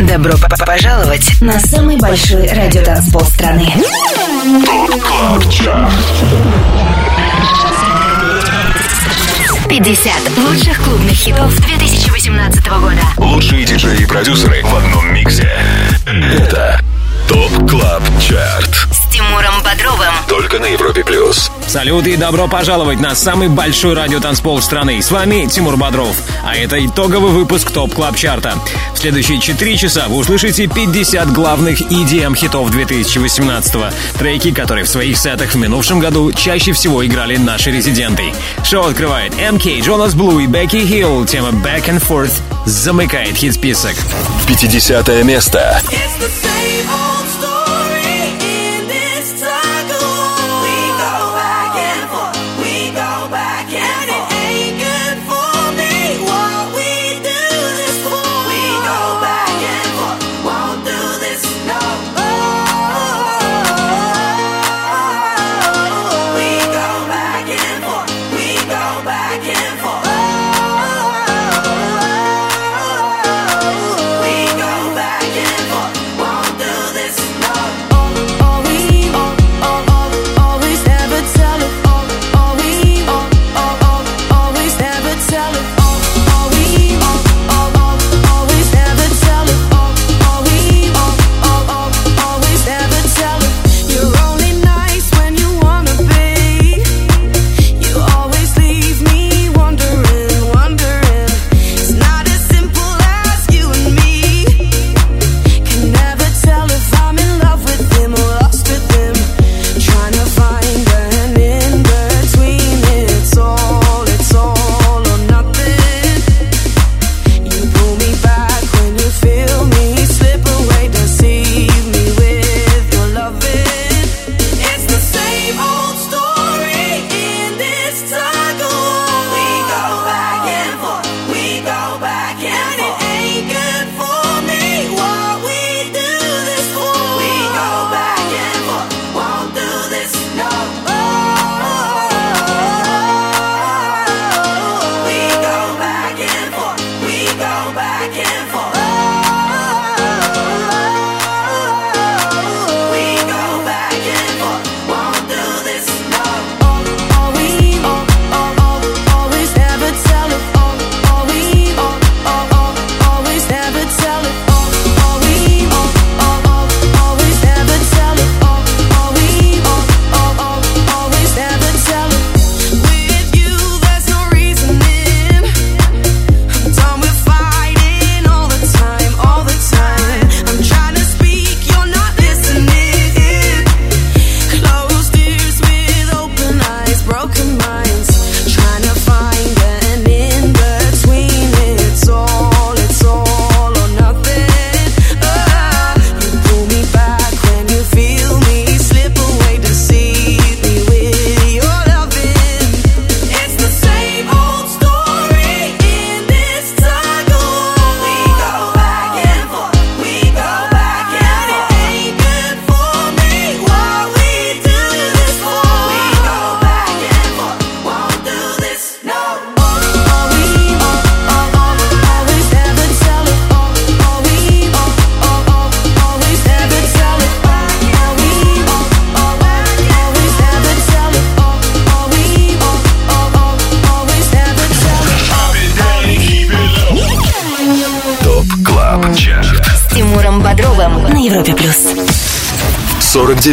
Добро пожаловать на самый большой радиотанцпол страны. Топ 50 лучших клубных хитов 2018 года. Лучшие диджеи и продюсеры в одном миксе. Это ТОП КЛАБ ЧАРТ Тимуром Бодровым. Только на Европе Плюс. Салют и добро пожаловать на самый большой радиотанцпол страны. С вами Тимур Бодров. А это итоговый выпуск Top Club Chart а. В следующие 4 часа вы услышите 50 главных EDM хитов 2018 -го. Треки, которые в своих сетах в минувшем году чаще всего играли наши резиденты. Шоу открывает MK, Jonas Blue и Becky Hill. Тема Back and Forth замыкает хит-список. 50 место. It's the same old story.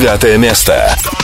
Десятое место.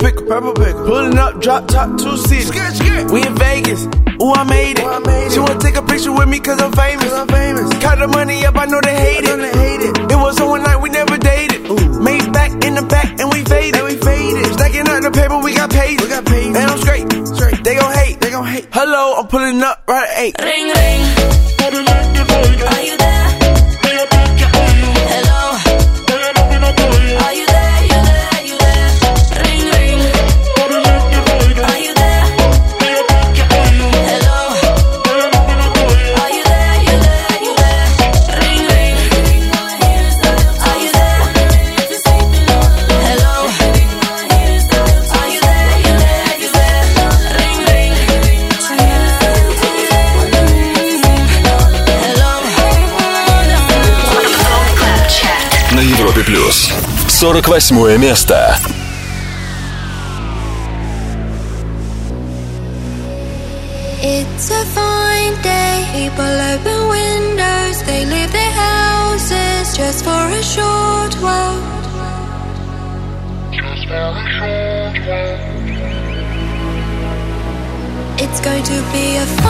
picker, purple picker. Pulling up, drop top, two seats. We in Vegas. Ooh, I made it. Ooh, I made it. She wanna take a picture with me cause I'm famous. Cause I'm famous. Count the money up, I know they hate it. They hate it. it was on one night, we never dated. Ooh. Made back in the back and we faded. And we faded. Stacking up the paper, we got paid. We got paid. And I'm straight. straight. They gon' hate. They gon' hate. Hello, I'm pulling up right at eight. Ring, ring. 48 место. It's a fine day. People open windows. They leave their houses just for a short while. It's going to be a fun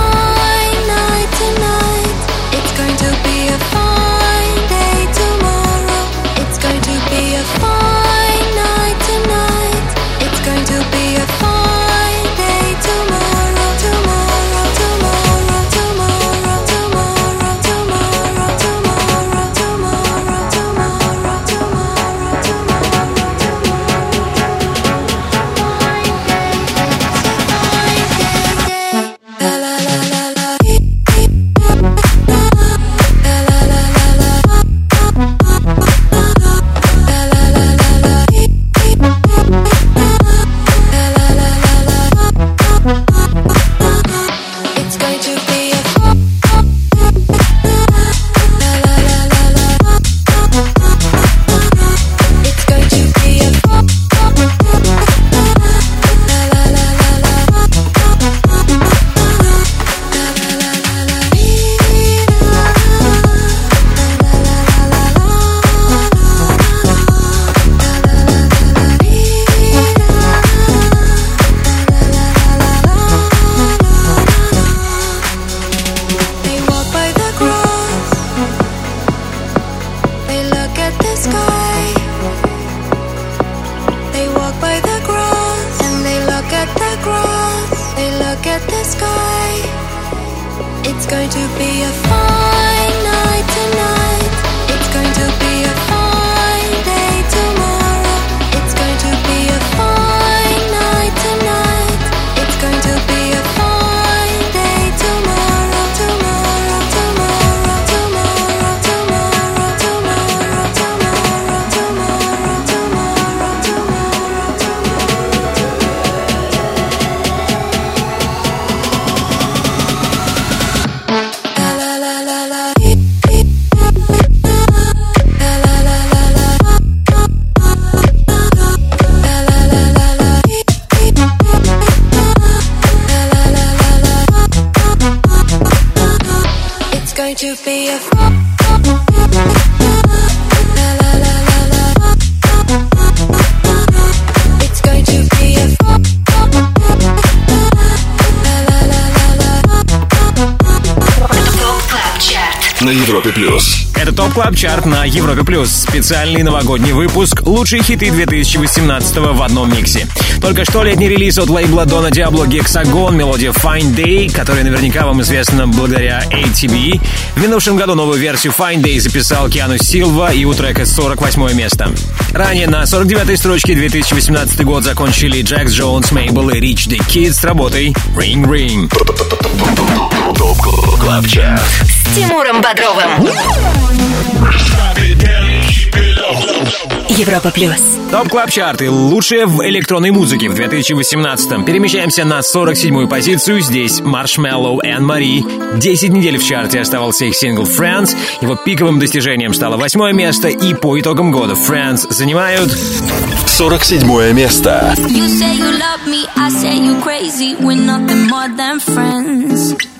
Европе Плюс. Специальный новогодний выпуск «Лучшие хиты 2018 в одном миксе». Только что летний релиз от лейбла Дона Диабло Гексагон, мелодия Fine Day, которая наверняка вам известна благодаря ATB. В минувшем году новую версию Fine Day записал Киану Силва и у трека 48 место. Ранее на 49-й строчке 2018 год закончили Джекс Джонс, Мейбл и Rich the Kid с работой Ring Ring. С Тимуром Бодровым. Европа плюс. Top Club Chart. Лучшее в электронной музыке в 2018-м. Перемещаемся на 47-ю позицию. Здесь Marshmello и Anne-Marie. 10 недель в чарте оставался их сингл Friends. Его пиковым достижением стало восьмое место. И по итогам года Friends занимают 47 место. You say you love me, I say you crazy. We're nothing more than friends.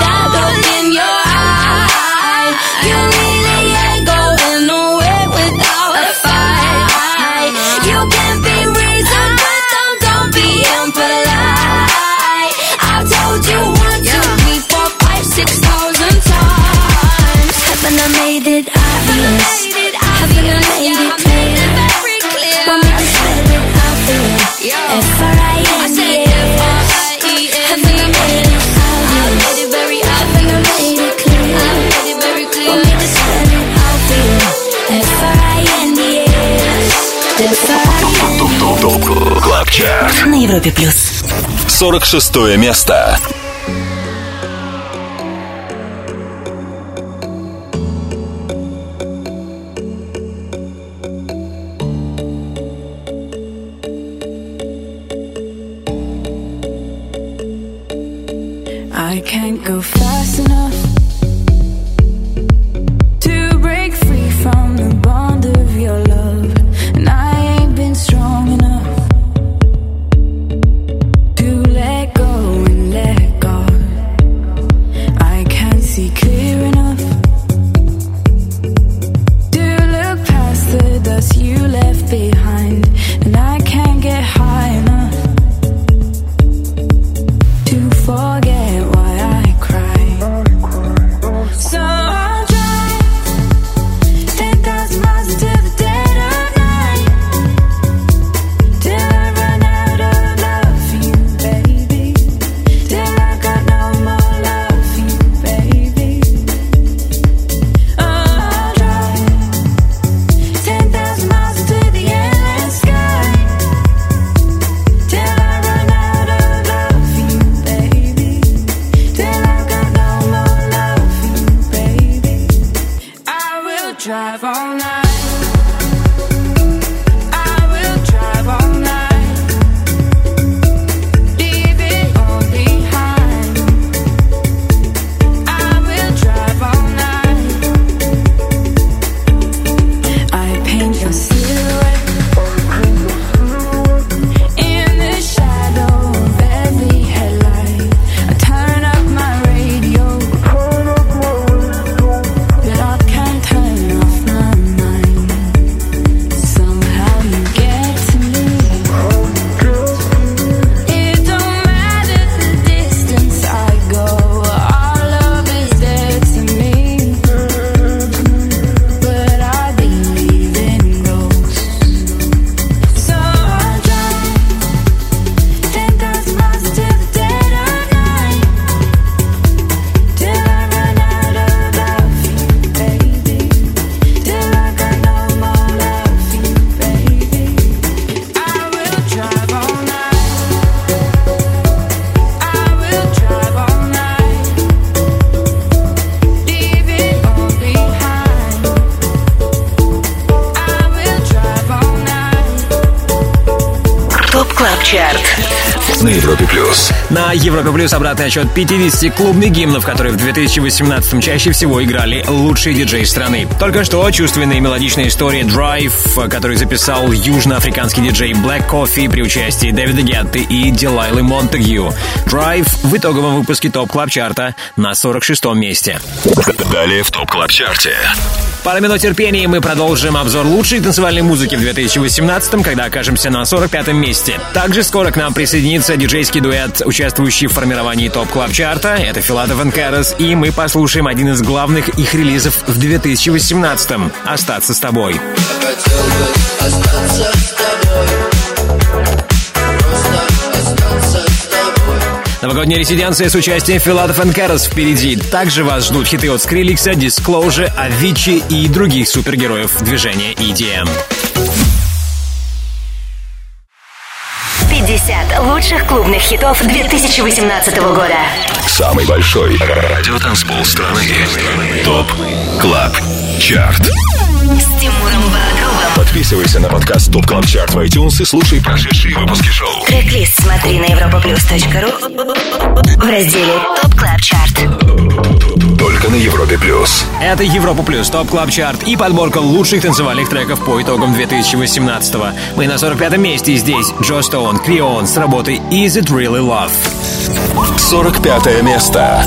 На Европе плюс. 46 место. Европе Плюс обратный отсчет 50 клубных гимнов, которые в 2018 чаще всего играли лучшие диджеи страны. Только что чувственная и мелодичная история Drive, который записал южноафриканский диджей Black Coffee при участии David Guetta и Delilah Montagu. Drive в итоговом выпуске Top Club Chart а на 46 месте. Далее в Top Club Chart е. Пара минут терпения, и мы продолжим обзор лучшей танцевальной музыки в 2018 когда окажемся на 45-м месте. Также скоро к нам присоединится диджейский дуэт, участвующий в формировании Top Club Chart а Это Филатов и Карас, и мы послушаем один из главных их релизов в 2018 «Остаться с тобой». Новогодняя резиденция с участием Филатов и Кэрос впереди. Также вас ждут хиты от Скриликса, Disclosure, Avicii и других супергероев движения EDM. 50 лучших клубных хитов 2018 года. Самый большой радиотанцпол страны. Top Club Chart. С Тимуром Бодровым. Подписывайся на подкаст Top Club Chart в iTunes и слушай прошедшие выпуски шоу. Трек-лист смотри на europaplus.ru в разделе Top Club Chart. Только на Европе плюс. Это Европа Плюс, Top Club Chart и подборка лучших танцевальных треков по итогам 2018 -го. Мы на 45-м месте и здесь Joe Stone, Cr3on с работой Is It Really Love? 45 место.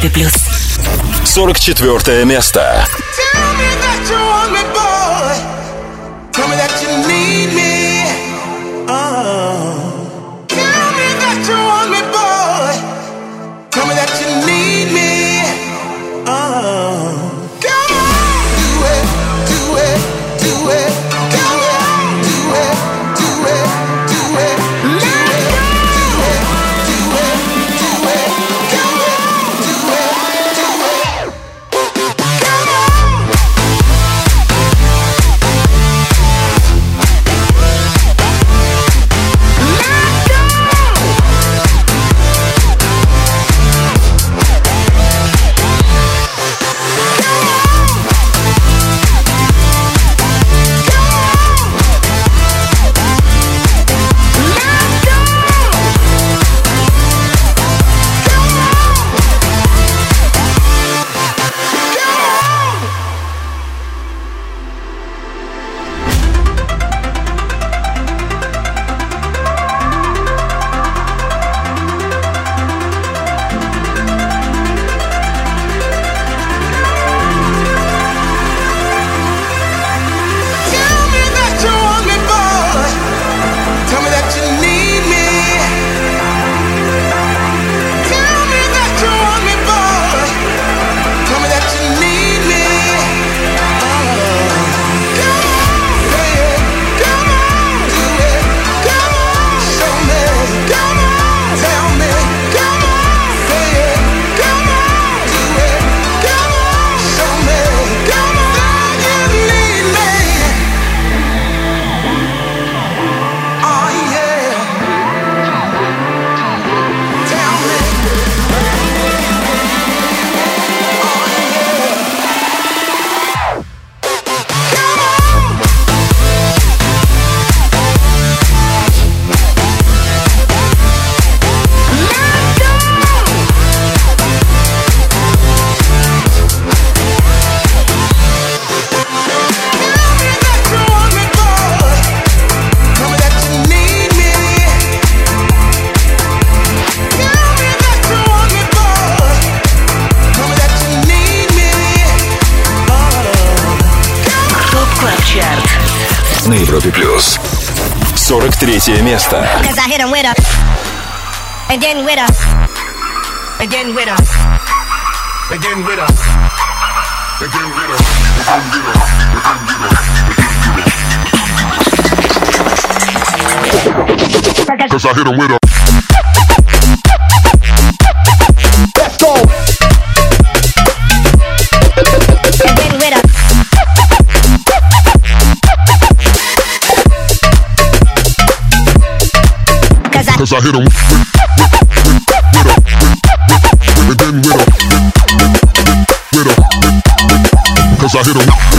Европе Плюс. 44 место. I hit him with a. Cause I hit him with, with, with, with, with, with, with, with, with, with, with, with, with, with,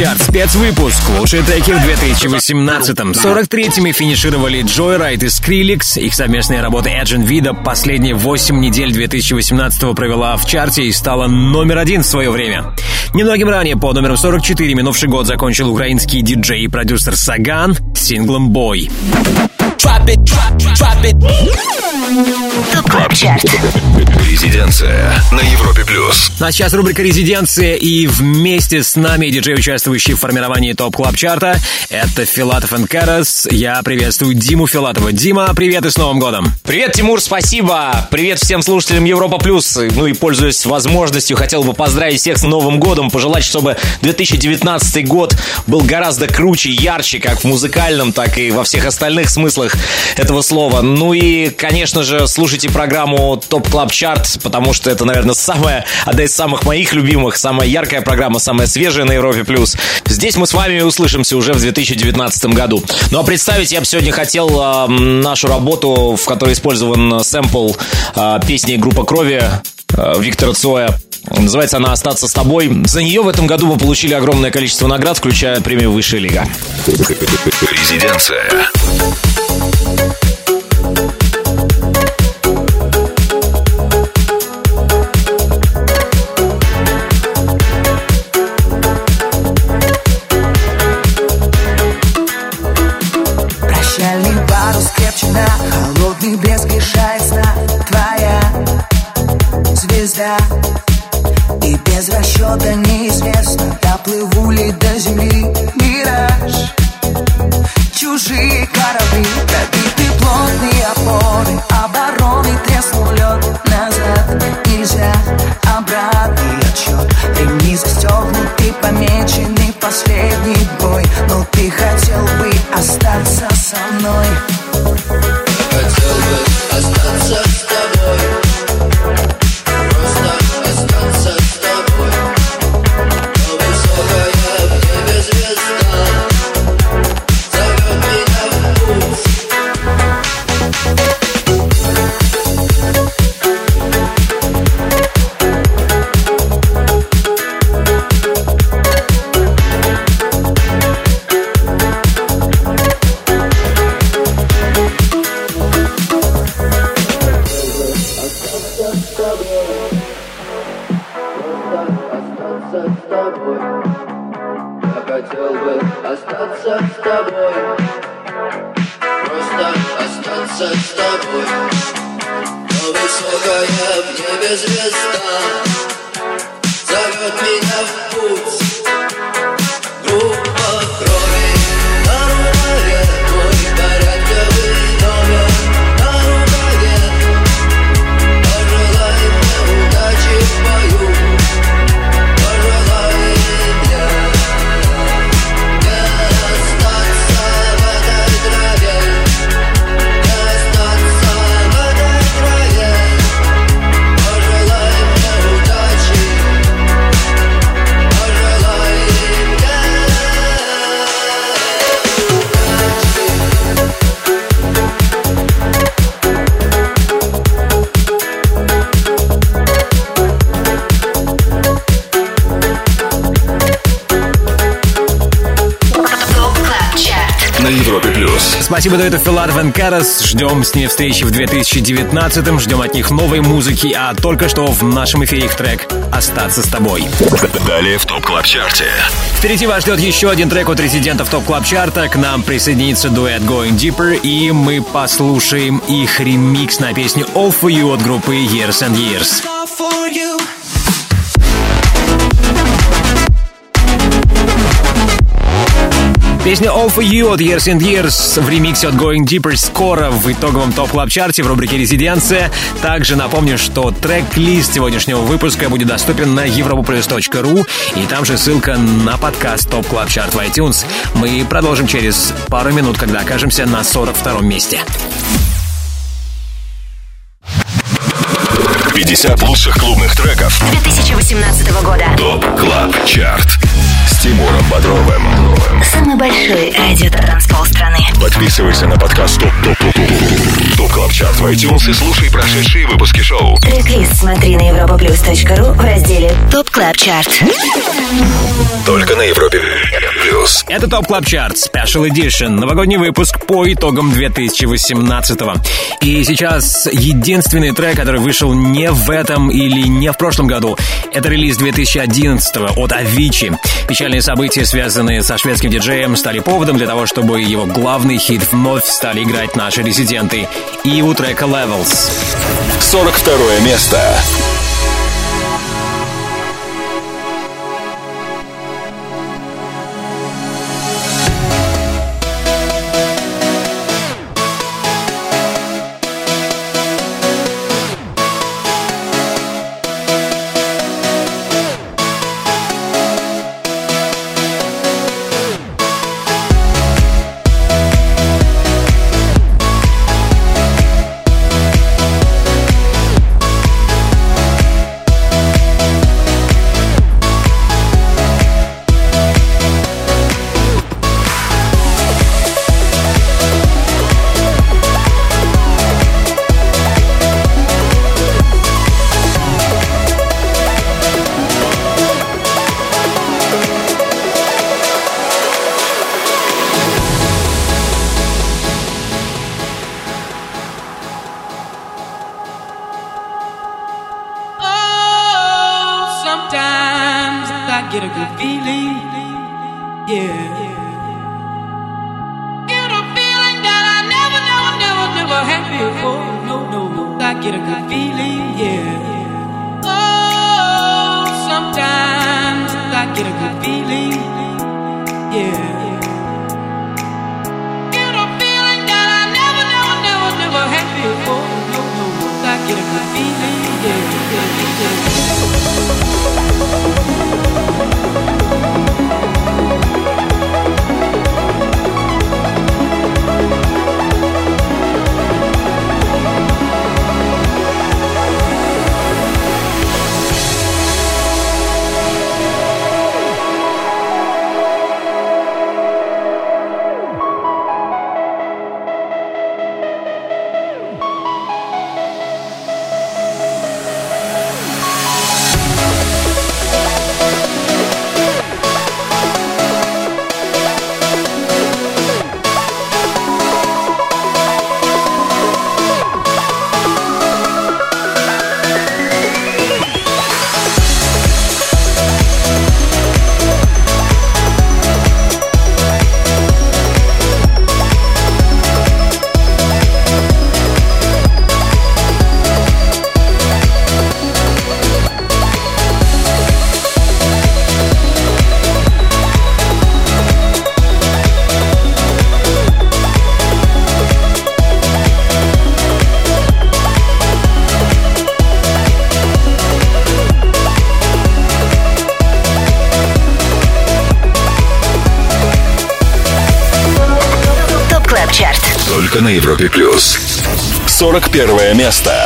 чарт, спецвыпуск. Лучшие треки в 2018-м. 43-ми финишировали Joyryde и Skrillex. Их совместная работа Agen Wida последние 8 недель 2018-го провела в чарте и стала номер один в свое время. Немногим ранее, по номеру 44, минувший год закончил украинский диджей и продюсер Саган с синглом «Бой». Club Chart. Резиденция на Европе плюс. Ну, А сейчас рубрика «Резиденция» и вместе с нами диджей, участвующий в формировании Top Club Chart а это Филатов и Карас. Я приветствую Диму Филатова. Дима, привет и с Новым годом! Привет, Тимур, спасибо. Привет всем слушателям Европа Плюс. Ну и пользуясь возможностью, хотел бы поздравить всех с Новым годом, пожелать, чтобы 2019 год был гораздо круче, ярче, как в музыкальном, так и во всех остальных смыслах этого слова. Ну и, конечно же, слушайте программу Top Club Chart, потому что это, наверное, самая, одна из самых моих любимых, самая яркая программа, самая свежая на Европе Плюс. Здесь мы с вами услышимся уже в 2019 году. Ну а представить я бы сегодня хотел э, нашу работу, в которой использован сэмпл э, песни группа Крови э, Виктора Цоя. Называется она «Остаться с тобой». За нее в этом году мы получили огромное количество наград, включая премию «Высшая лига». Резиденция. Звезда И без расчета неизвестно Доплыву ли до земли мираж Чужие корабли Пробиты плотные опоры Обороны треснул лед Назад. Нельзя Обратный отчет Ремни застегнуты, помечены Последний бой. Но ты хотел бы остаться со мной. Хотел бы остаться Спасибо дуэту Филатов и Карас. Ждем с ними встречи в 2019-м. Ждем от них новой музыки. А только что в нашем эфире их трек «Остаться с тобой». Далее в Top Club Chart е. Впереди вас ждет еще один трек от резидентов Top Club Chart а. К нам присоединится дуэт Going Deeper. И мы послушаем их ремикс на песню All For You от группы Years and Years. Песня All For You от Years and Years в ремиксе от Going Deeper скоро в итоговом топ клаб чарте в рубрике «Резиденция». Также напомню, что трек-лист сегодняшнего выпуска будет доступен на europoplus.ru и там же ссылка на подкаст топ клаб чарт в iTunes. Мы продолжим через пару минут, когда окажемся на 42-м месте. 50 лучших клубных треков 2018 года. ТОП Club Chart. С Тимуром Бодровым. Самый большой радио-танцпол страны. Подписывайся на подкаст Top Top Top Top Top Club Chart в iTunes и слушай прошедшие выпуски шоу. Трек-лист смотри на europaplus.ru в разделе Top Club Chart. Только на Европе плюс. Это Top Club Chart Special Edition, новогодний выпуск по итогам 2018 И сейчас единственный трек, который вышел не в этом или не в прошлом году, это релиз 2011 от Avicii. Печальные события, связанные со шведским диджеем, стали поводом для того, чтобы его главный хит вновь стали играть наши резиденты. И у трека Levels. 42 место. 41 место.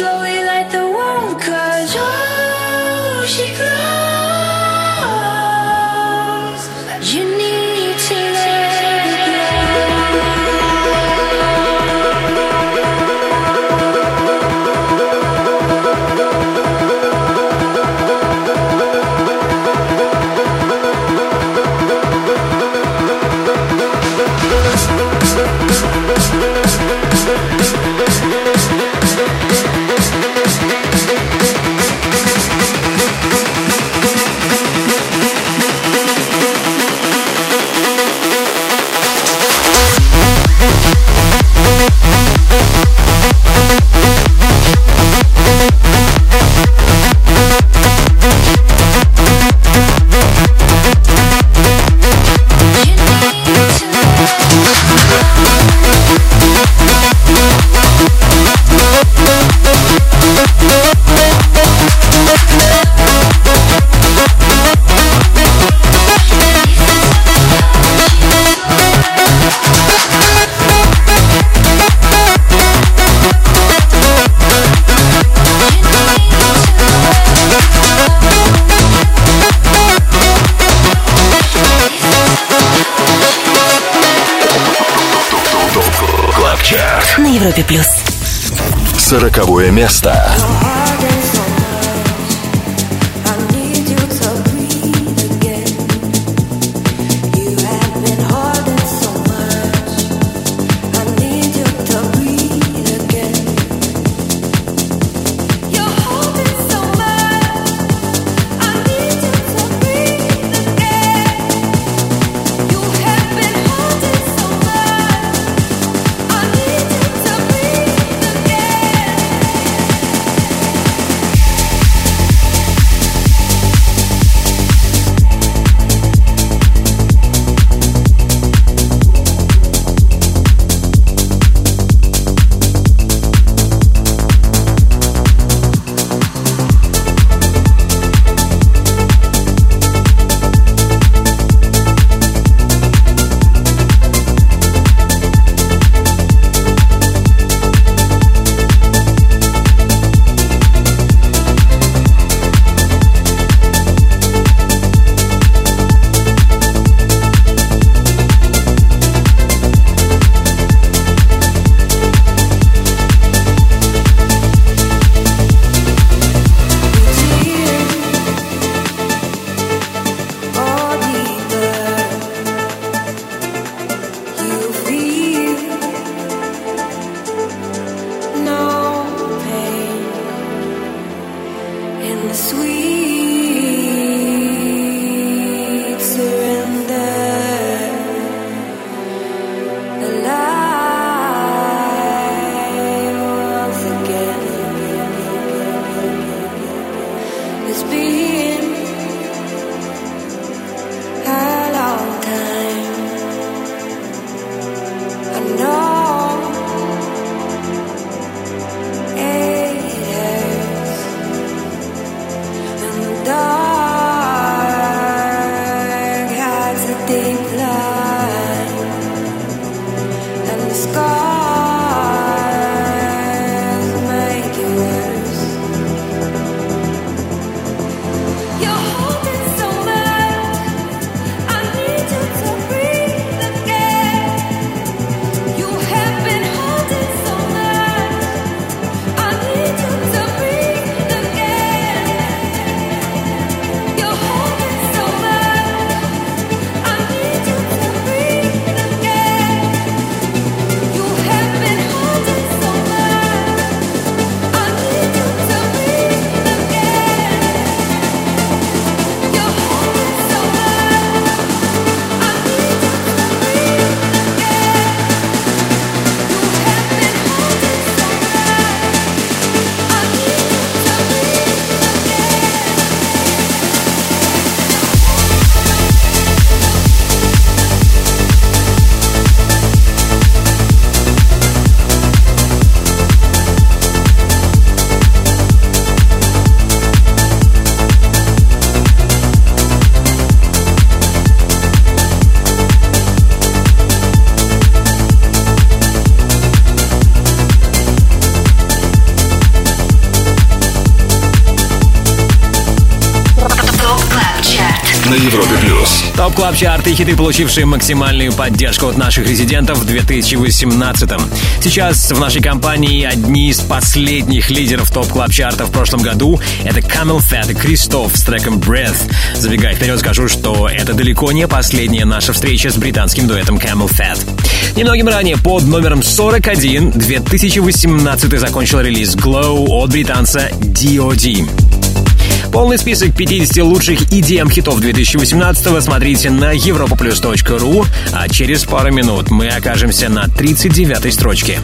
Slowly 90 плюс. Сороковое место. Top Club Chart и хиты, получившие максимальную поддержку от наших резидентов в 2018 -м. Сейчас в нашей компании одни из последних лидеров Top Club Chart а в прошлом году. Это CamelPhat и Кристоф с треком Breathe. Забегая вперед, скажу, что это далеко не последняя наша встреча с британским дуэтом CamelPhat. Немногим ранее под номером 41 2018 закончил релиз Glow от британца D.O.D. Полный список 50 лучших EDM-хитов 2018 смотрите на europaplus.ru, а через пару минут мы окажемся на 39 строчке.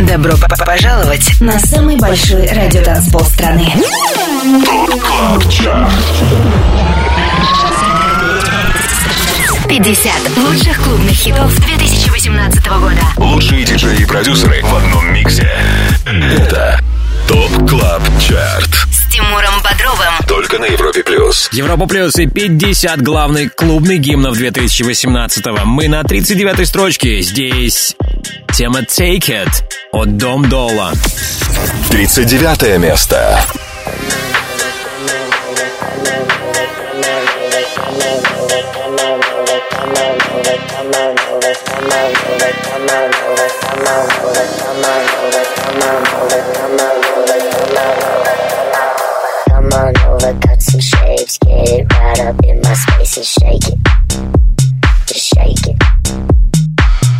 Добро пожаловать на самый большой радиотанцпол страны. 50 лучших клубных хитов 2018 года. Лучшие диджеи и продюсеры Только на Европе Плюс. Европа Плюс и 50 главных клубных гимнов 2018 Мы на 39 строчке. Здесь тема Take It от Дом Дола. 39 место. Come on over, cut some shapes, get it right up in my space and shake it. Just shake it.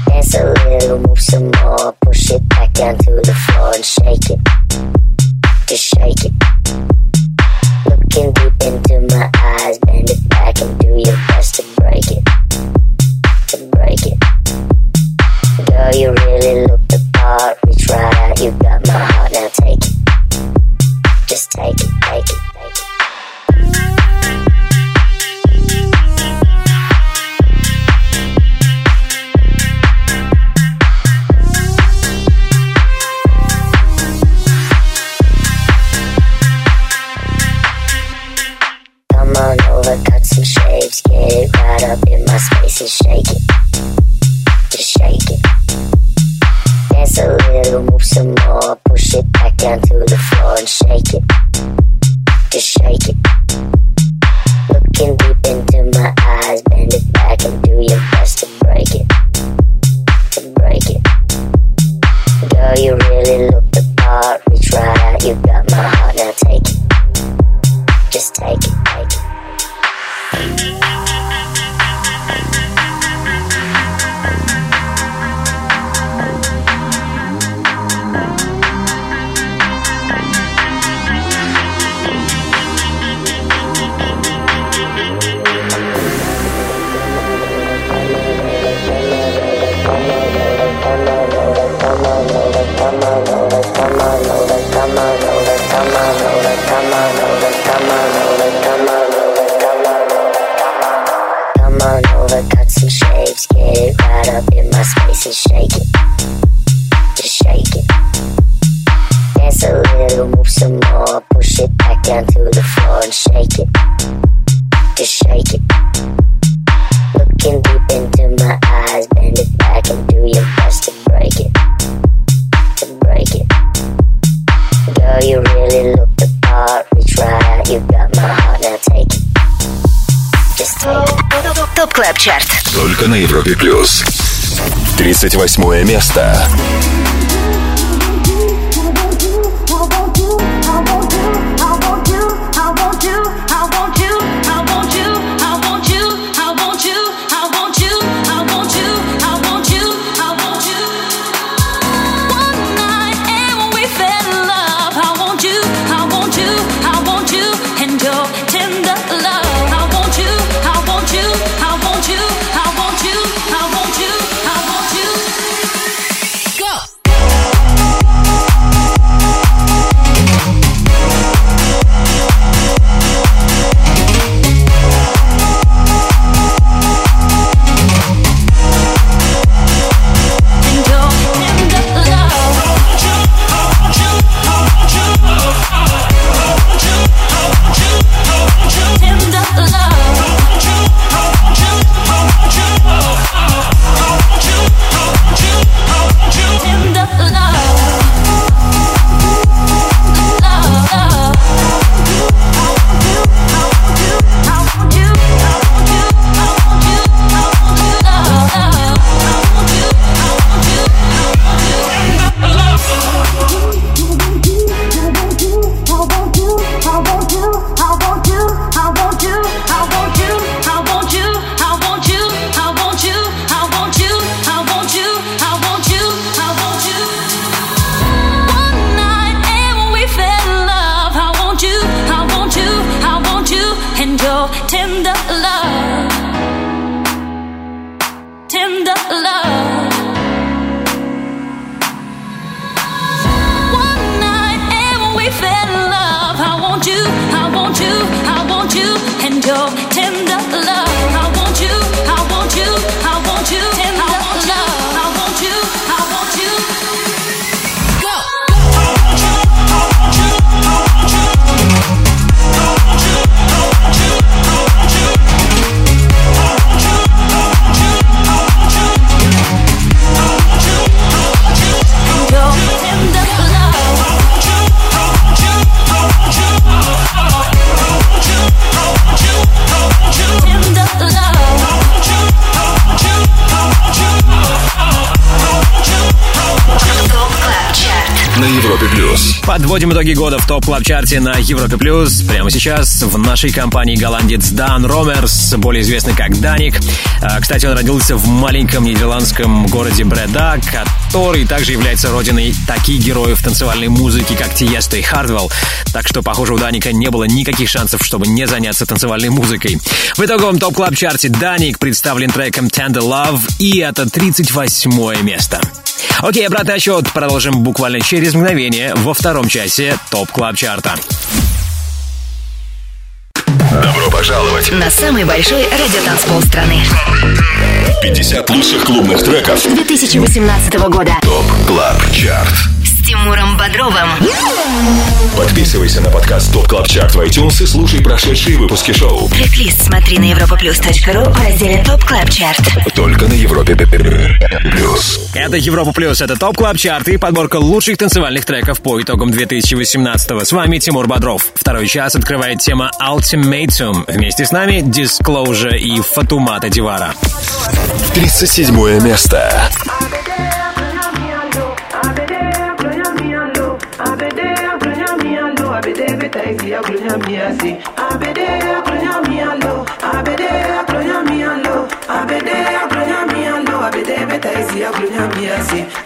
Dance a little, move some more, push it back down to the floor and shake it. Just shake it. Looking deep into my eyes, bend it back and do your best to break it. To break it. Girl, you really look the part. Reach right out, you got my heart, now take it. Just take it, take it. Get right up in my space and shake it. Just shake it. Dance a little, move some more, push it back down to the floor and shake it. Just shake it. Looking deep into my eyes, bend it back and do your best to break it. To break it. Girl, you really look the part, reach right out, you got my heart, now take it. Just take it, take it. You really look the part, reach right Топ Клаб Чарт. Только на Европе Плюс. 38 место. Топ клаб чарте на Европе Плюс. Прямо сейчас в нашей компании голландец Дан Ромерс, более известный как Даник. А, Кстати, он родился в маленьком нидерландском городе Бреда, который также является родиной таких героев танцевальной музыки, как Тиесто и Хардвелл. Так что, похоже, у Даника не было никаких шансов, чтобы не заняться танцевальной музыкой. В итоговом топ клаб чарте Даник представлен треком Tender Love, и это 38 место. Окей, обратный отсчет продолжим буквально через мгновение во втором часе Top Club Chart а. Добро пожаловать! На самый большой радиотанцпол страны. 50 лучших клубных треков 2018 года. Top Club Chart. С Тимуром Бодровым. Подписывайся на подкаст Top Club Chart в iTunes и слушай прошедшие выпуски шоу. Трек-лист смотри на europaplus.ru в разделе Top Club Chart. Только на Европе плюс. Это Европа Плюс, это Top Club Chart и подборка лучших танцевальных треков по итогам 2018 С вами Тимур Бодров. Второй час открывает тема Ultimatum. Вместе с нами Disclosure и Фатумата Диавара. 37 место. Yeah.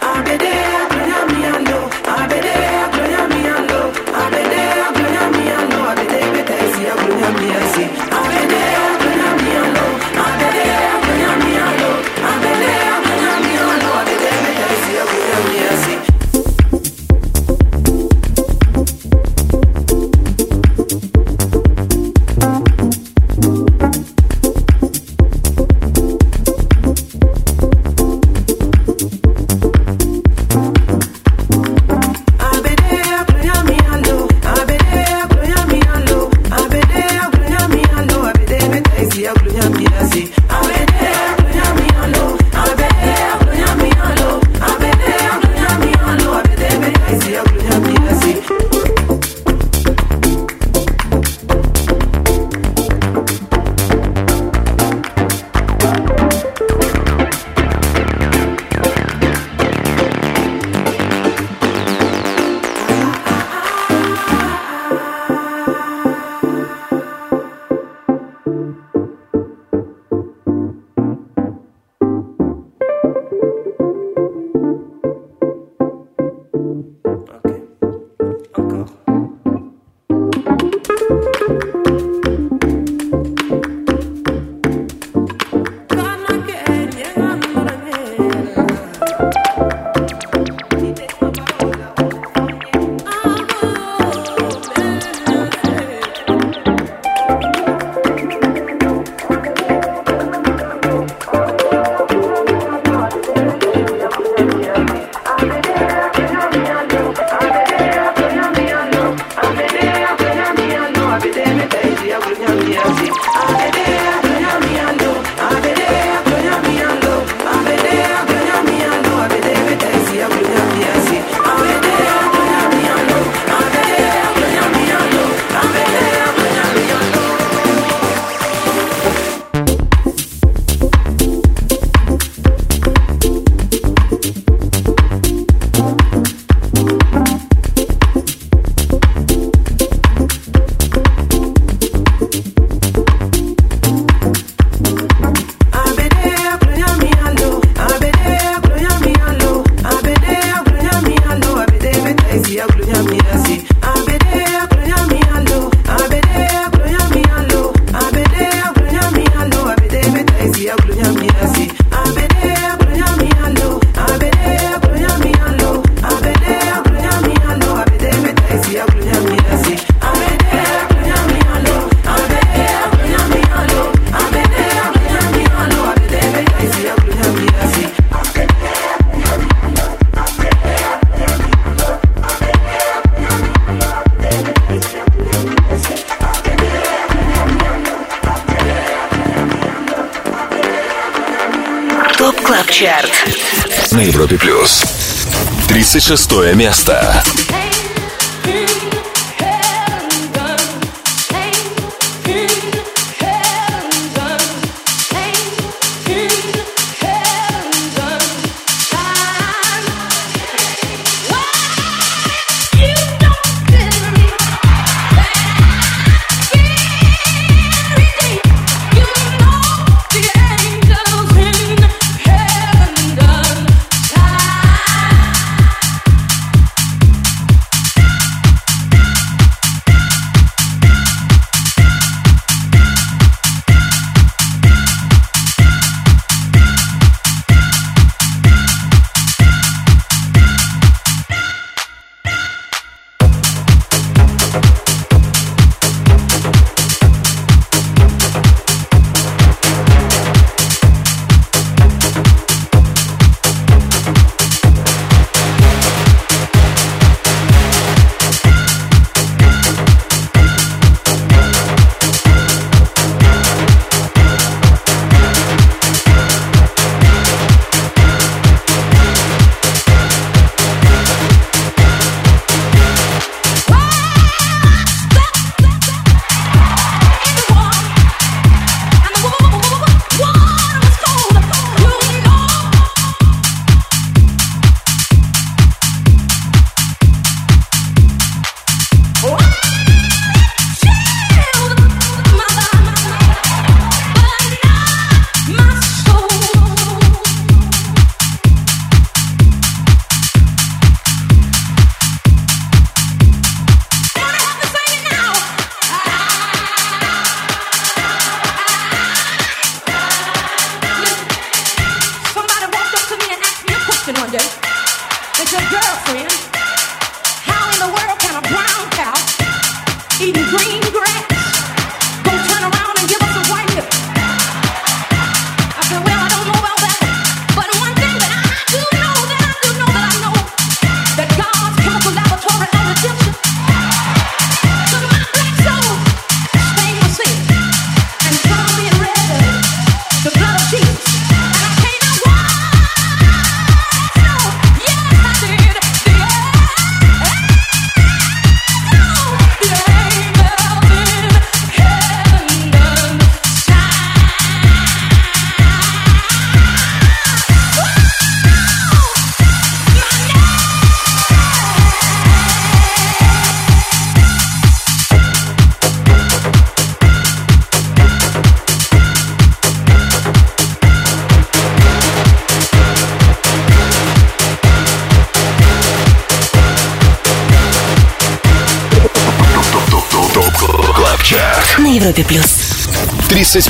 36 место.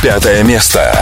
35 место.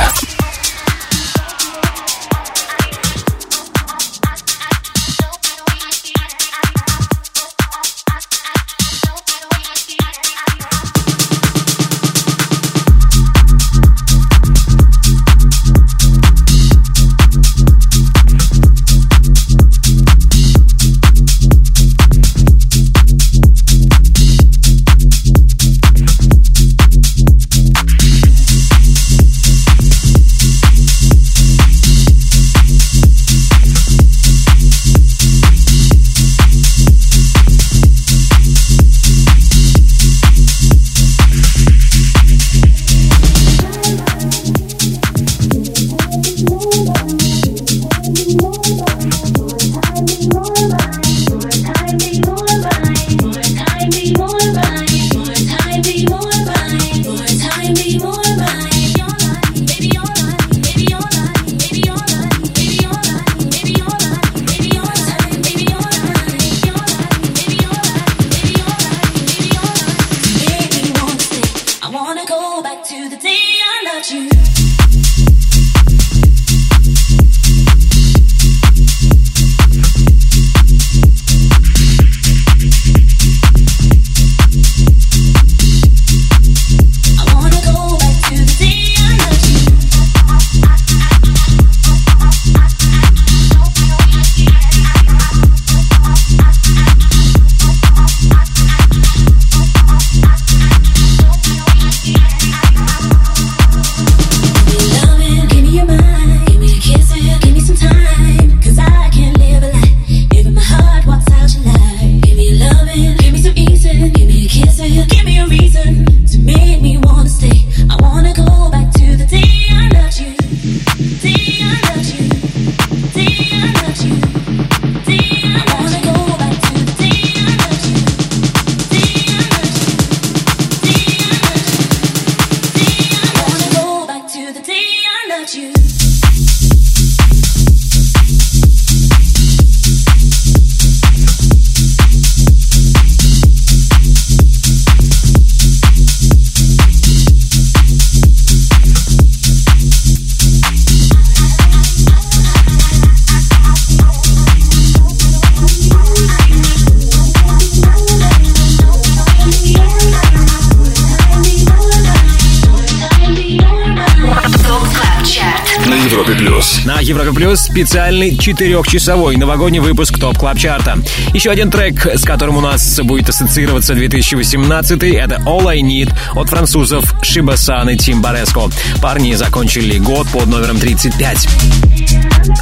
Плюс специальный четырехчасовой новогодний выпуск Top Club Chart а. Еще один трек, с которым у нас будет ассоциироваться 2018 это All I Need от французов Shiba San и Tim Baresko. Парни закончили год под номером 35.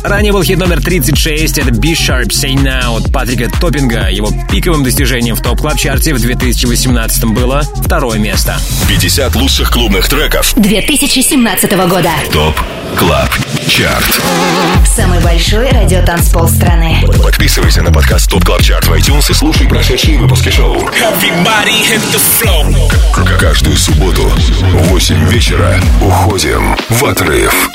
Ранее был хит номер 36, это Be Sharp Say Nowt от Патрика Топпинга. Его пиковым достижением в Top Club Chart е в 2018 было второе место. 50 лучших клубных треков. 2017 года. Top Club Chart. Самый большой радиотанцпол страны. Подписывайся на подкаст Top Club Chart в iTunes и слушай прошедшие выпуски шоу. Каждую субботу в 8 вечера уходим в отрыв.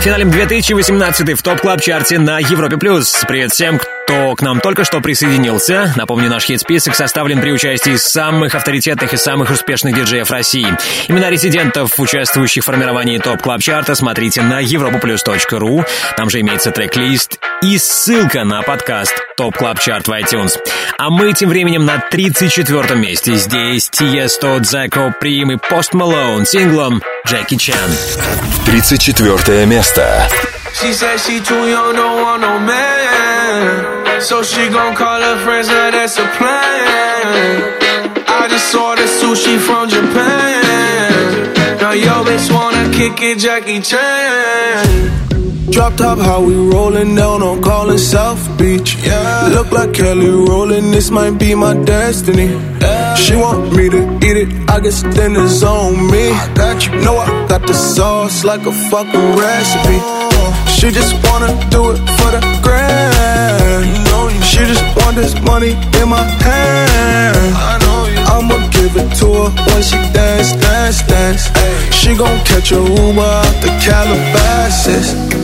Финалем 2018 в Top Club Chart е на Европе Плюс. Привет всем, кто к нам только что присоединился. Напомню, наш хит-список составлен при участии самых авторитетных и самых успешных диджеев России. Имена резидентов, участвующих в формировании Top Club Chart а, смотрите на europaplus.ru. Там же имеется трек-лист и ссылка на подкаст Top Club Chart в iTunes. А мы тем временем на 34 месте. Здесь Tiesto, Dzeko, Preme и Post Malone синглом Jackie Chan. 34 место. She said she too young, don't want no man. So she gon' call her friends, now that's a plan. I just saw the sushi from Japan. Now yo bitch wanna kick it, Jackie Chan. Drop top, how we rollin' down on callin' South Beach. Yeah. Look like Kelly rollin', this might be my destiny. She want me to eat it, I guess dinner's on me. I got you, know I got the sauce like a fucking recipe. She just wanna do it for the grand. She just want this money in my hand. I know I'ma give it to her when she dance, dance, dance. She gon' catch a Uber out the Calabasas.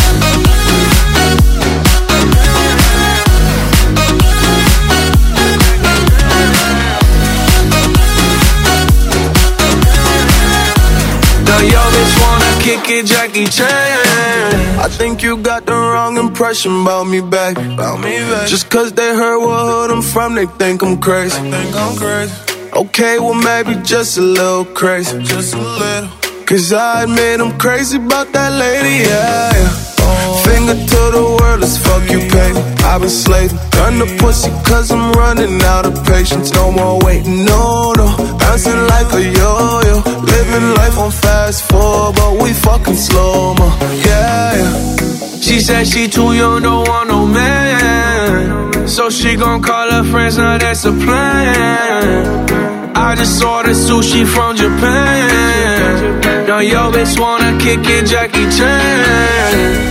Kick it, Jackie Chan. I think you got the wrong impression about me, back. About me, back. Just cause they heard what hood I'm from, they think I'm crazy. think I'm crazy. Okay, well maybe just a little crazy. Just a little. Cause I admit I'm crazy about that lady, yeah. yeah. Finger to the world, let's fuck you, baby. I've been slaving. Gun the pussy cause I'm running out of patience. No more waiting, no, no. Bouncing like a yo-yo. Living life on fast forward, but we fucking slow mo. Yeah, yeah. She said she too young, don't want no man. So she gon' call her friends, now that's a plan. I just ordered sushi from Japan. Now yo bitch wanna kick it, Jackie Chan.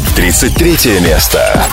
33 место.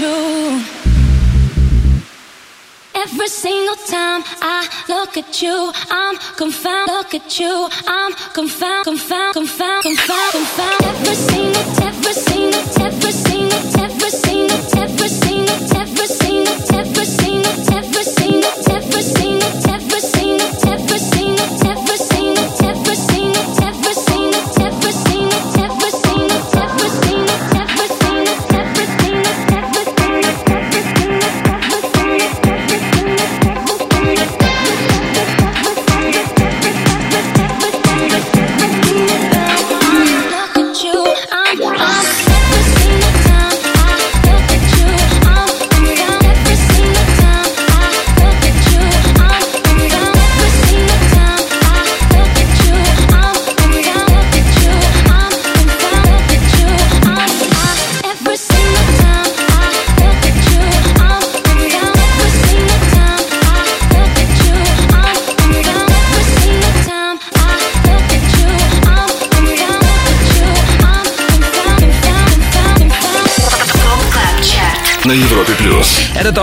At. Every single time I look at you, I'm confound. Look at you, I'm confound, confound, confound, confound, confound. Every single, every single, every single,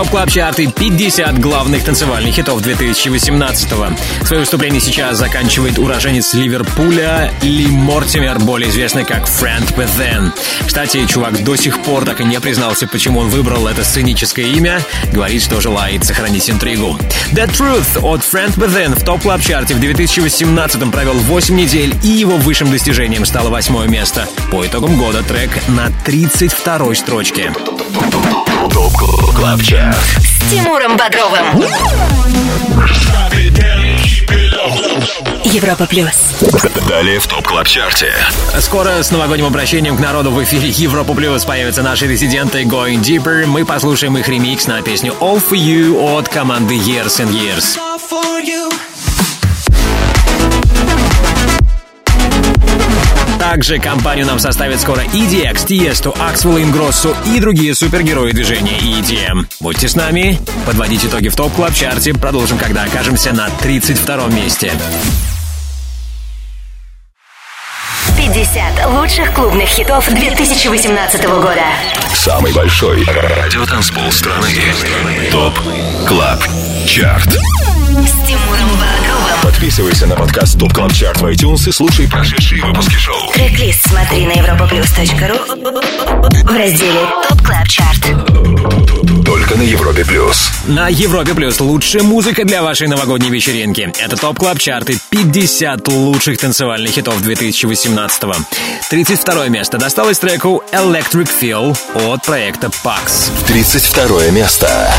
плюс. Это Top Club Chart и 50 главных танцевальных хитов 2018-го. Свое выступление сейчас заканчивает уроженец Ливерпуля Ли Мортимер, более известный как Friend Within. Кстати, чувак до сих пор так и не признался, почему он выбрал это сценическое имя. Говорит, что желает сохранить интригу. The Truth от Friend Within в Top Club Chart е в 2018-м провел 8 недель, и его высшим достижением стало восьмое место. По итогам года трек на 32-й строчке. Top Club Chart. С Тимуром Бодровым. Европа плюс. Далее в Top Club Chart е. Скоро с новогодним обращением к народу в эфире Европа Плюс появятся наши резиденты Going Deeper. Мы послушаем их ремикс на песню All For You от команды Years and Years. Также компанию нам составят скоро EDX, Tiesto, Axwell Ingrosso и другие супергерои движения EDM. Будьте с нами, подводить итоги в Top Club Chart е продолжим, когда окажемся на 32 месте. 50 лучших клубных хитов 2018 года. Самый большой радиотанцпол страны. Top Club Chart. С Тимуром Бодровым. Подписывайся на подкаст Top Club Chart в iTunes и слушай прошедшие выпуски шоу. Трек-лист смотри на europaplus.ru в разделе Top Club Chart. Только на Европе Плюс. На Европе Плюс лучшая музыка для вашей новогодней вечеринки. Это Top Club Chart и 50 лучших танцевальных хитов 2018-го. 32 место досталось треку Electric Feel от проекта Pax. 32 место.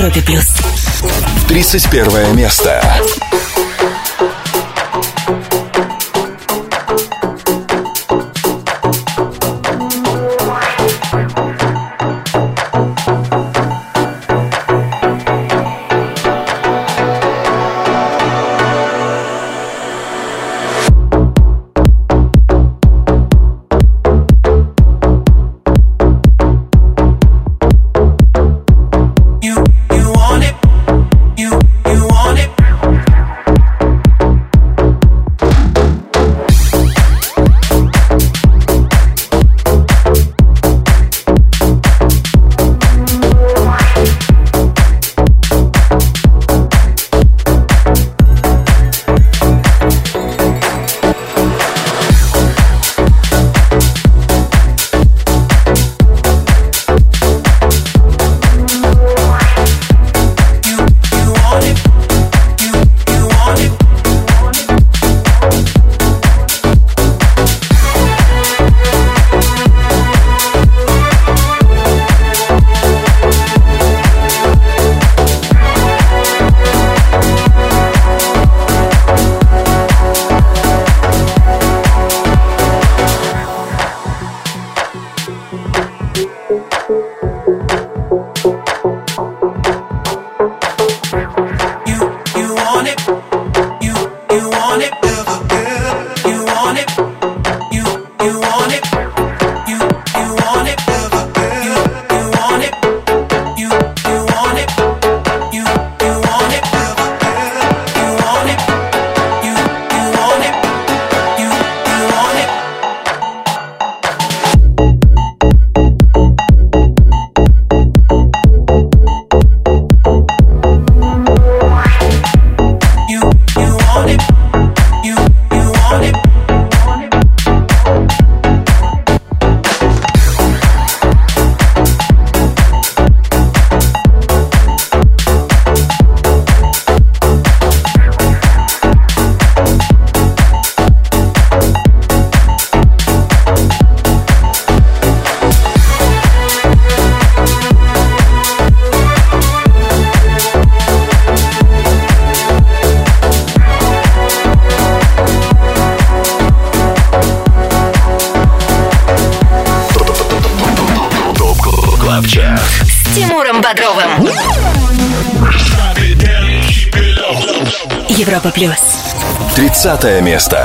Европе плюс. 31 место. 30 место.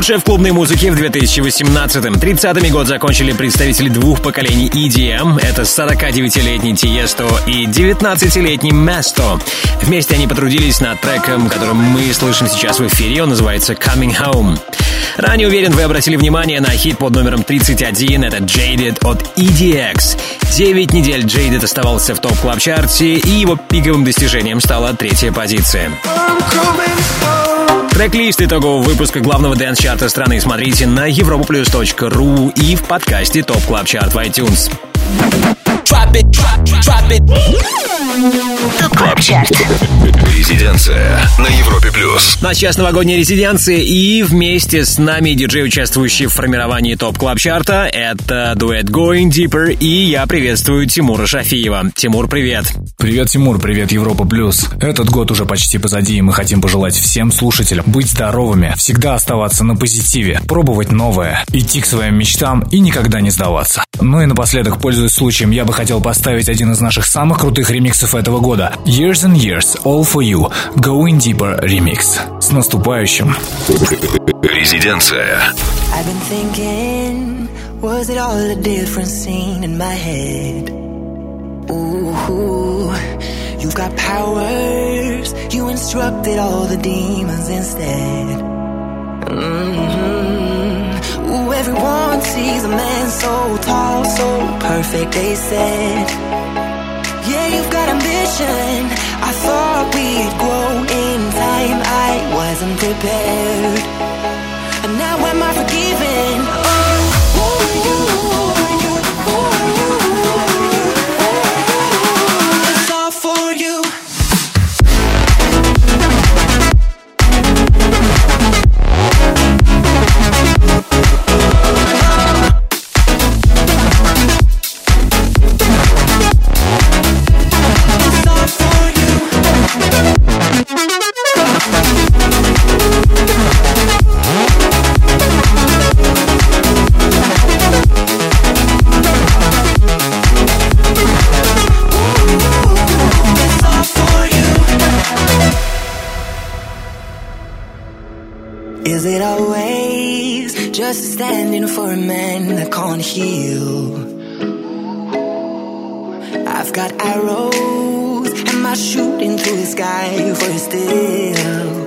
Лучшие в клубной музыке в 2018-м. 30-ми год закончили представители двух поколений EDM. Это 49-летний Тиесто и 19-летний Место. Вместе они потрудились над треком, который мы слышим сейчас в эфире. Он называется Coming Home. Ранее уверен, вы обратили внимание на хит под номером 31. Это Jaded от EDX. 9 недель Jaded оставался в топ клаб чарте и его пиковым достижением стала третья позиция. Трек-лист итогового выпуска главного дэнс-чарта страны смотрите на europaplus.ru и в подкасте Top Club Chart в iTunes. Drop it, drop, drop it. Top Club Chart. Резиденция на Европе плюс. Ну а сейчас новогодняя резиденция и вместе с нами диджей, участвующий в формировании Top Club Chart а это дуэт Going Deeper и я приветствую Тимура Шафиева. Тимур, привет. Привет, Тимур, привет, Европа Плюс. Этот год уже почти позади, и мы хотим пожелать всем слушателям быть здоровыми, всегда оставаться на позитиве, пробовать новое, идти к своим мечтам и никогда не сдаваться. Ну и напоследок, пользуясь случаем, я бы хотел поставить один из наших самых крутых ремиксов этого года. Years and Years, All For You, Going Deeper Remix. С наступающим. Резиденция. I've been thinking, was it all a different scene in my head? Ooh, you've got powers, you instructed all the demons instead. hmm Ooh, everyone sees a man so tall, so perfect, they said. Yeah, you've got ambition. I thought we'd grow in time, I wasn't prepared. And now am I forgiven? Just standing for a man that can't heal? I've got arrows, am I shooting through the sky for you still?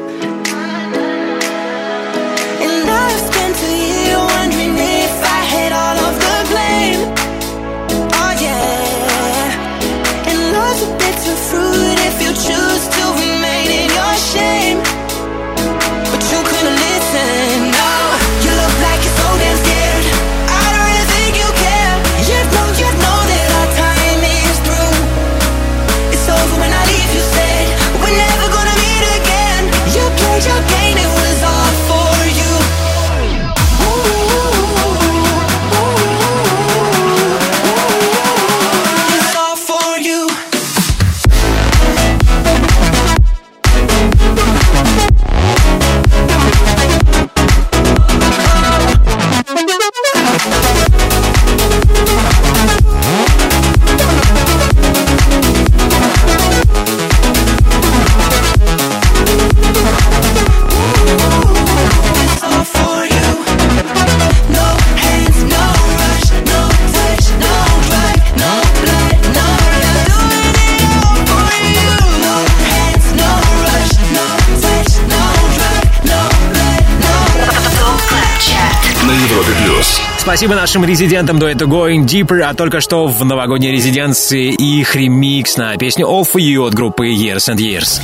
Спасибо нашим резидентам дуэту Going Deeper, а только что в новогодней резиденции их ремикс на песню All For You от группы Years and Years.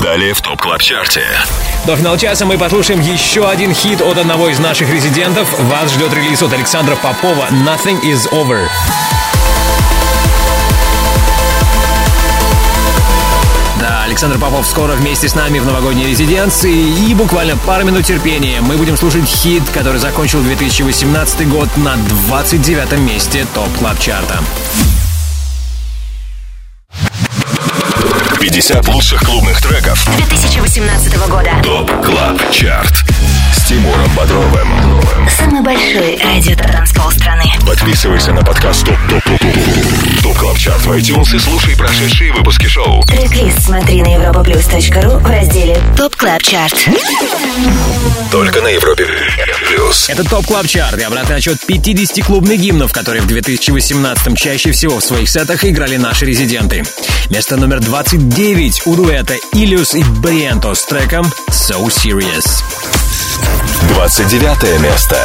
Далее в Top Club Chart е. До финала часа мы послушаем еще один хит от одного из наших резидентов. Вас ждет релиз от Александра Попова «Nothing is Over». Александр Попов скоро вместе с нами в новогодней резиденции. И буквально пару минут терпения мы будем слушать хит, который закончил 2018 год на 29 месте Top Club Chart а. 50 лучших клубных треков. 2018 года. TOP Club Chart. С Тимуром Бодровым. Самый большой радиотанцпол страны. Подписывайся на подкаст TOP TOP TOP TOP TOP CLUB CHART в iTunes и слушай прошедшие выпуски шоу. Трек-лист смотри на europaplus.ru в разделе TOP Club Chart. Только на Европе Плюс. Это TOP Club Chart и обратный отсчет 50 клубных гимнов, которые в 2018 чаще всего в своих сетах играли наши резиденты. Место номер 29 у дуэта Ilius и Бриенто с треком So Serious. 29 место.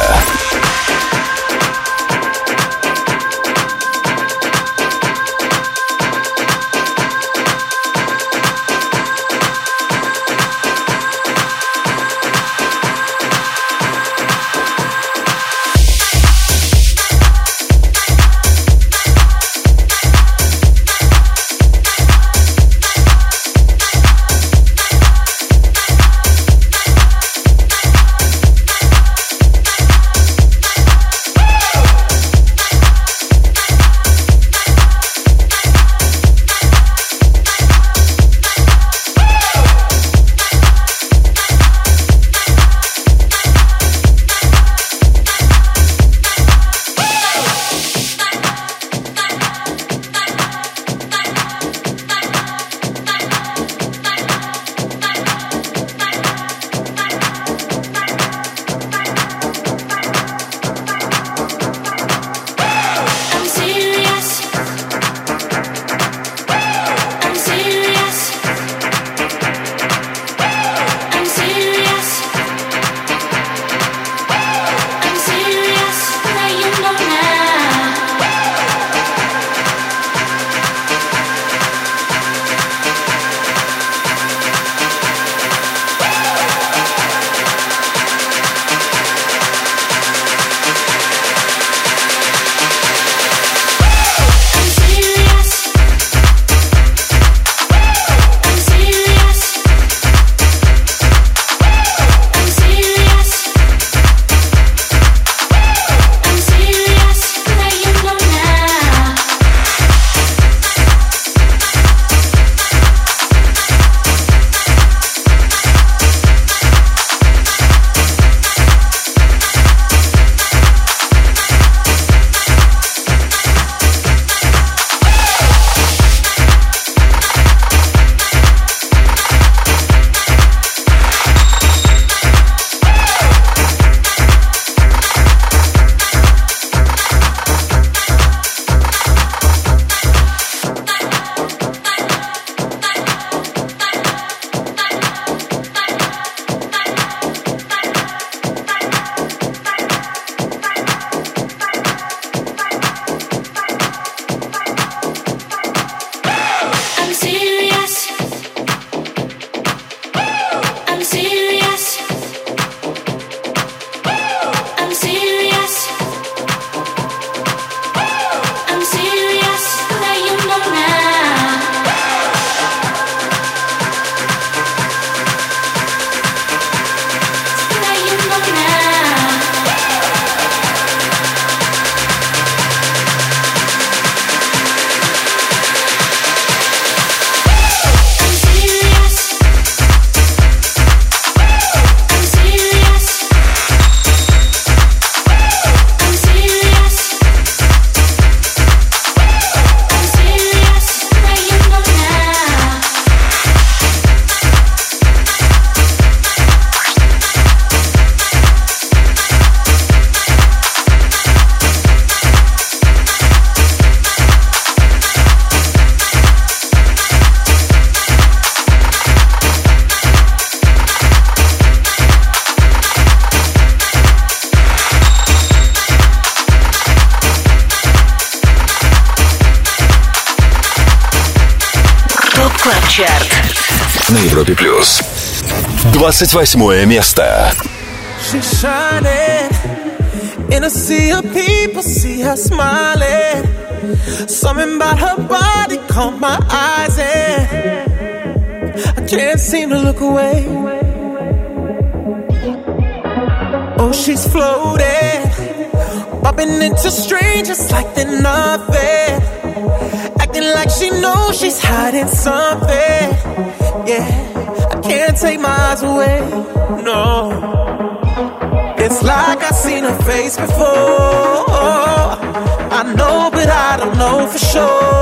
28 место. She's shining in a sea of people. See her smiling. Something about her body caught my eyes, and I can't seem to look away. Oh, she's floating, bumping into strangers like they're nothing. Acting like she knows she's hiding something. can't take my eyes away. No, it's like I've seen her face before. I know, but I don't know for sure.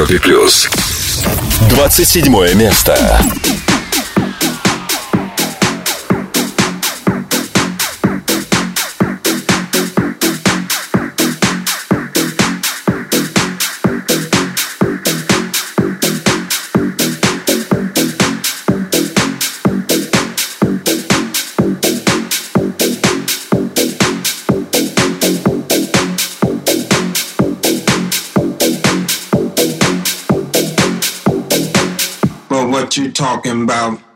Европе плюс. 27 место. What you're talking about?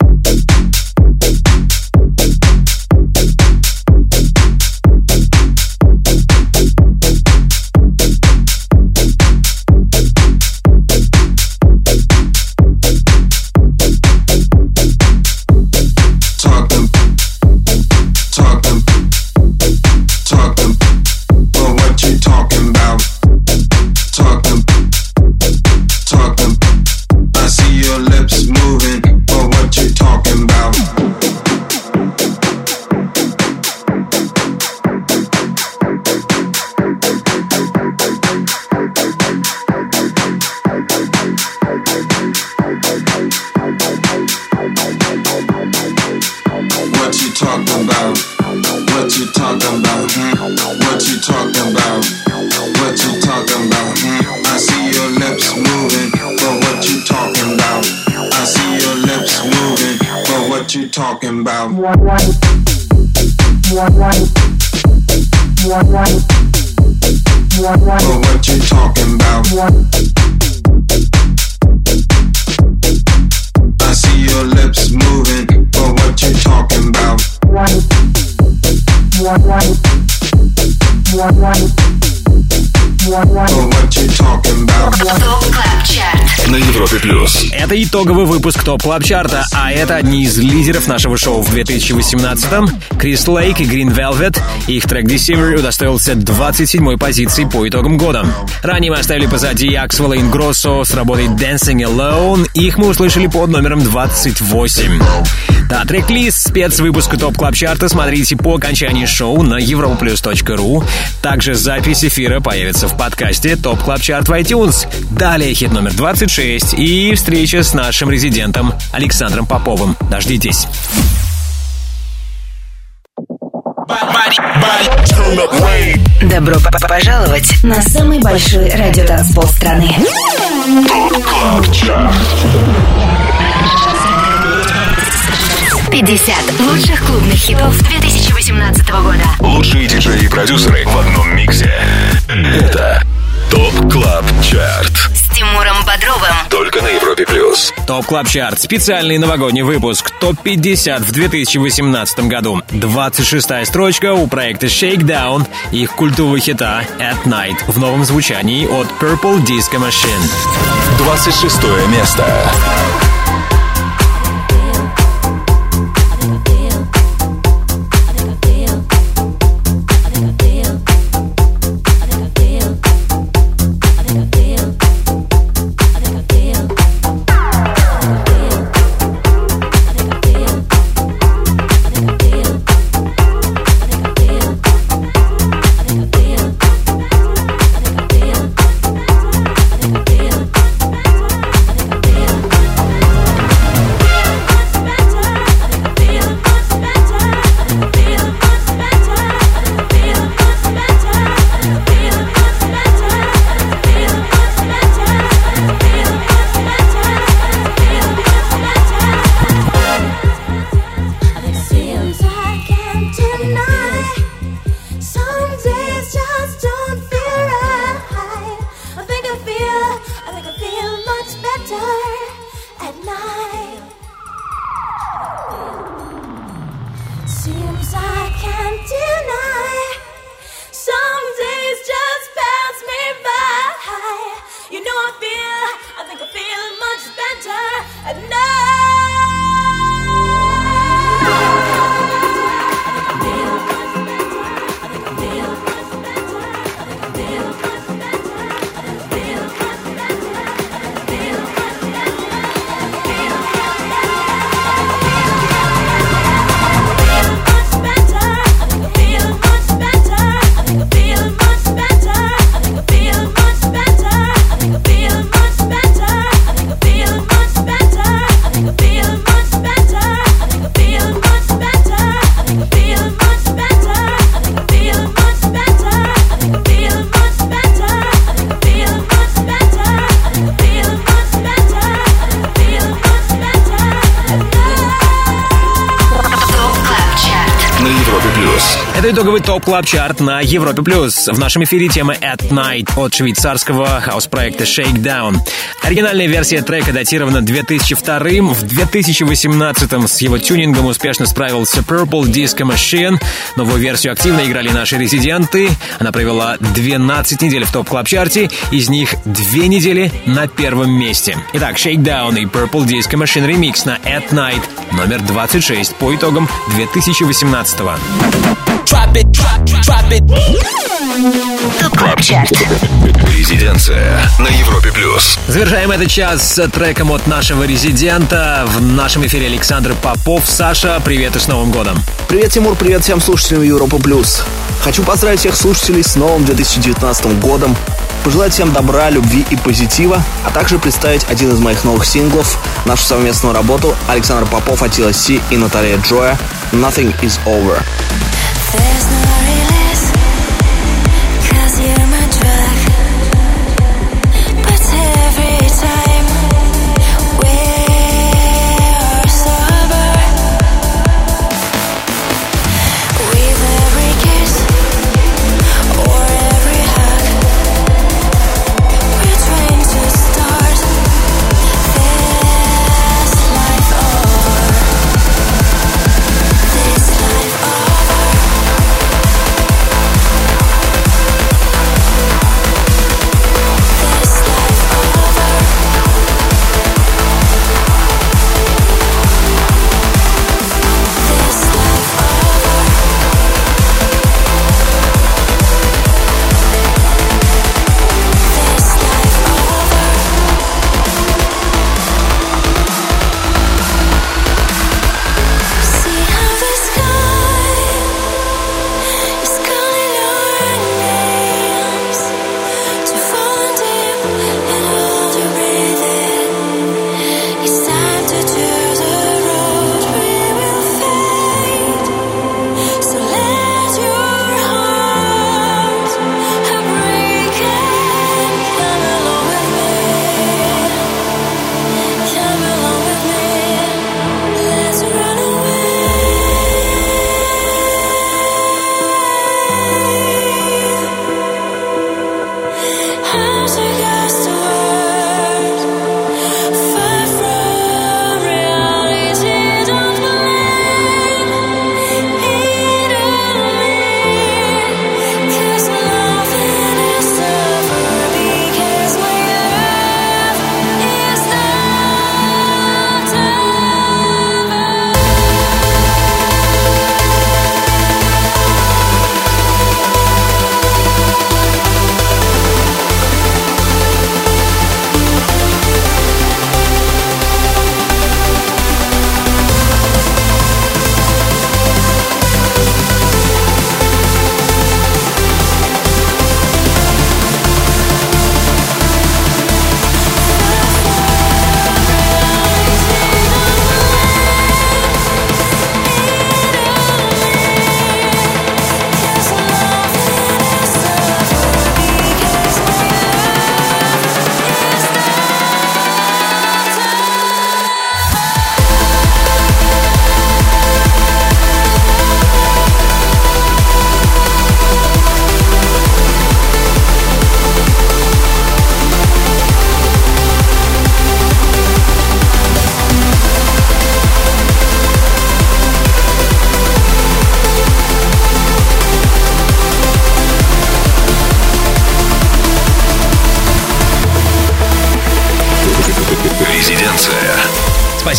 But what you talking about? 12+. Это итоговый выпуск TOP Club Chart а, а это одни из лидеров нашего шоу в 2018-м. Крис Лейк и Green Velvet. Их трек Deceiver удостоился 27-й позиции по итогам года. Ранее мы оставили позади Аксвелла Ингроссо с работой Dancing Alone. Их мы услышали под номером 28. На трек-лист спецвыпуска TOP Club Chart а смотрите по окончании шоу на europaplus.ru. Также запись эфира появится в подкасте TOP Club Chart в iTunes. Далее хит номер 26 встреча с нашим резидентом Александром Поповым. Дождитесь. Добро п- п- пожаловать на самый большой радиотанцпол страны. Club Chart. 50 лучших клубных хитов 2018 года. Лучшие диджеи и продюсеры в одном миксе. Это TOP Club Chart. Тимуром Бодровым. Только на Европе плюс. TOP Club Chart. Специальный новогодний выпуск. ТОП-50 в 2018 году. 26-я строчка у проекта Shakedown. Их культового хита At Night в новом звучании от Purple Disco Machine. 26 место. Club Chart на Европе плюс. В нашем эфире тема At Night от швейцарского хаус-проекта Shakedown. Оригинальная версия трека датирована 2002 В 2018 с его тюнингом успешно справился Purple Disco Machine. Новую версию активно играли наши резиденты. Она провела 12 недель в TOP Club Chart е из них две недели на первом месте. Итак, Shakedown и Purple Disco Machine ремикс на At Night номер 26 по итогам 2018 -го. Drop it, drop, drop it. TOP Club Chart. Резиденция на Европе плюс. Завершаем этот час с треком от нашего резидента. В нашем эфире Александр Попов. Саша, привет и с Новым годом. Привет, Тимур, привет всем слушателям Европа Плюс. Хочу поздравить всех слушателей с новым 2019 годом, пожелать всем добра, любви и позитива, а также представить один из моих новых синглов, нашу совместную работу Александр Попов, Атила Си и Наталья Джоя «Nothing is over».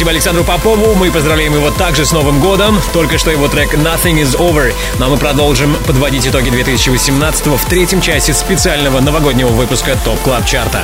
Спасибо Александру Попову. Мы поздравляем его также с Новым годом. Только что его трек Nothing is Over. Ну а мы продолжим подводить итоги 2018 в третьем части специального новогоднего выпуска TOP Club Chart а.